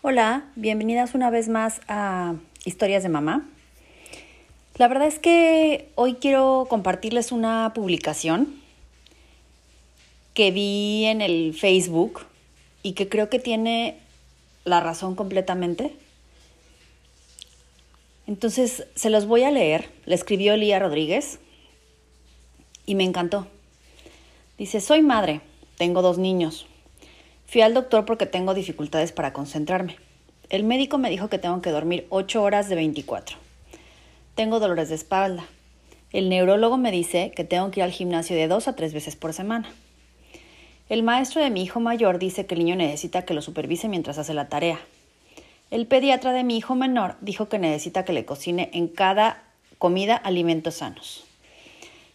Hola, bienvenidas una vez más a Historias de Mamá. La verdad es que hoy quiero compartirles una publicación que vi en el Facebook y que creo que tiene la razón completamente. Entonces, se los voy a leer. Le escribió Elía Rodríguez y me encantó. Dice, soy madre, tengo dos niños. Fui al doctor porque tengo dificultades para concentrarme. El médico me dijo que tengo que dormir 8 horas de 24. Tengo dolores de espalda. El neurólogo me dice que tengo que ir al gimnasio de dos a tres veces por semana. El maestro de mi hijo mayor dice que el niño necesita que lo supervise mientras hace la tarea. El pediatra de mi hijo menor dijo que necesita que le cocine en cada comida alimentos sanos.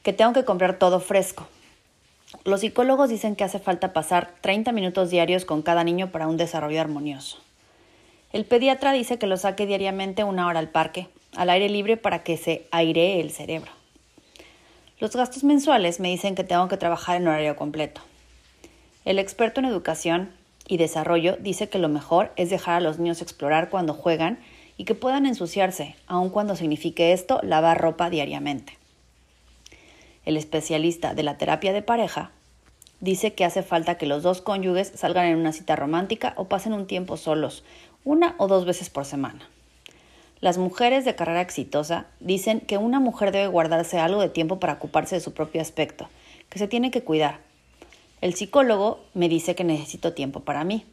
Que tengo que comprar todo fresco, los psicólogos dicen que hace falta pasar 30 minutos diarios con cada niño para un desarrollo armonioso. El pediatra dice que lo saque diariamente una hora al parque, al aire libre para que se airee el cerebro. Los gastos mensuales me dicen que tengo que trabajar en horario completo. El experto en educación y desarrollo dice que lo mejor es dejar a los niños explorar cuando juegan y que puedan ensuciarse, aun cuando signifique esto lavar ropa diariamente el especialista de la terapia de pareja, dice que hace falta que los dos cónyuges salgan en una cita romántica o pasen un tiempo solos, una o dos veces por semana. Las mujeres de carrera exitosa dicen que una mujer debe guardarse algo de tiempo para ocuparse de su propio aspecto, que se tiene que cuidar. El psicólogo me dice que necesito tiempo para mí.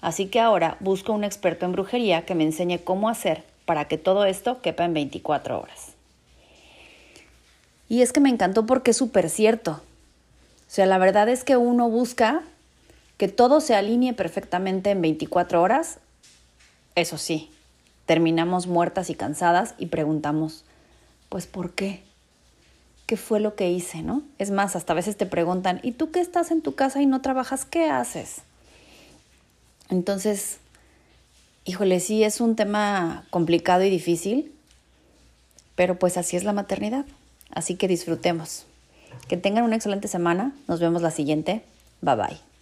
Así que ahora busco un experto en brujería que me enseñe cómo hacer para que todo esto quepa en 24 horas. Y es que me encantó porque es súper cierto. O sea, la verdad es que uno busca que todo se alinee perfectamente en 24 horas. Eso sí, terminamos muertas y cansadas y preguntamos, pues ¿por qué? ¿Qué fue lo que hice, no? Es más, hasta a veces te preguntan, ¿y tú qué estás en tu casa y no trabajas? ¿Qué haces? Entonces, híjole, sí es un tema complicado y difícil, pero pues así es la maternidad. Así que disfrutemos. Que tengan una excelente semana. Nos vemos la siguiente. Bye bye.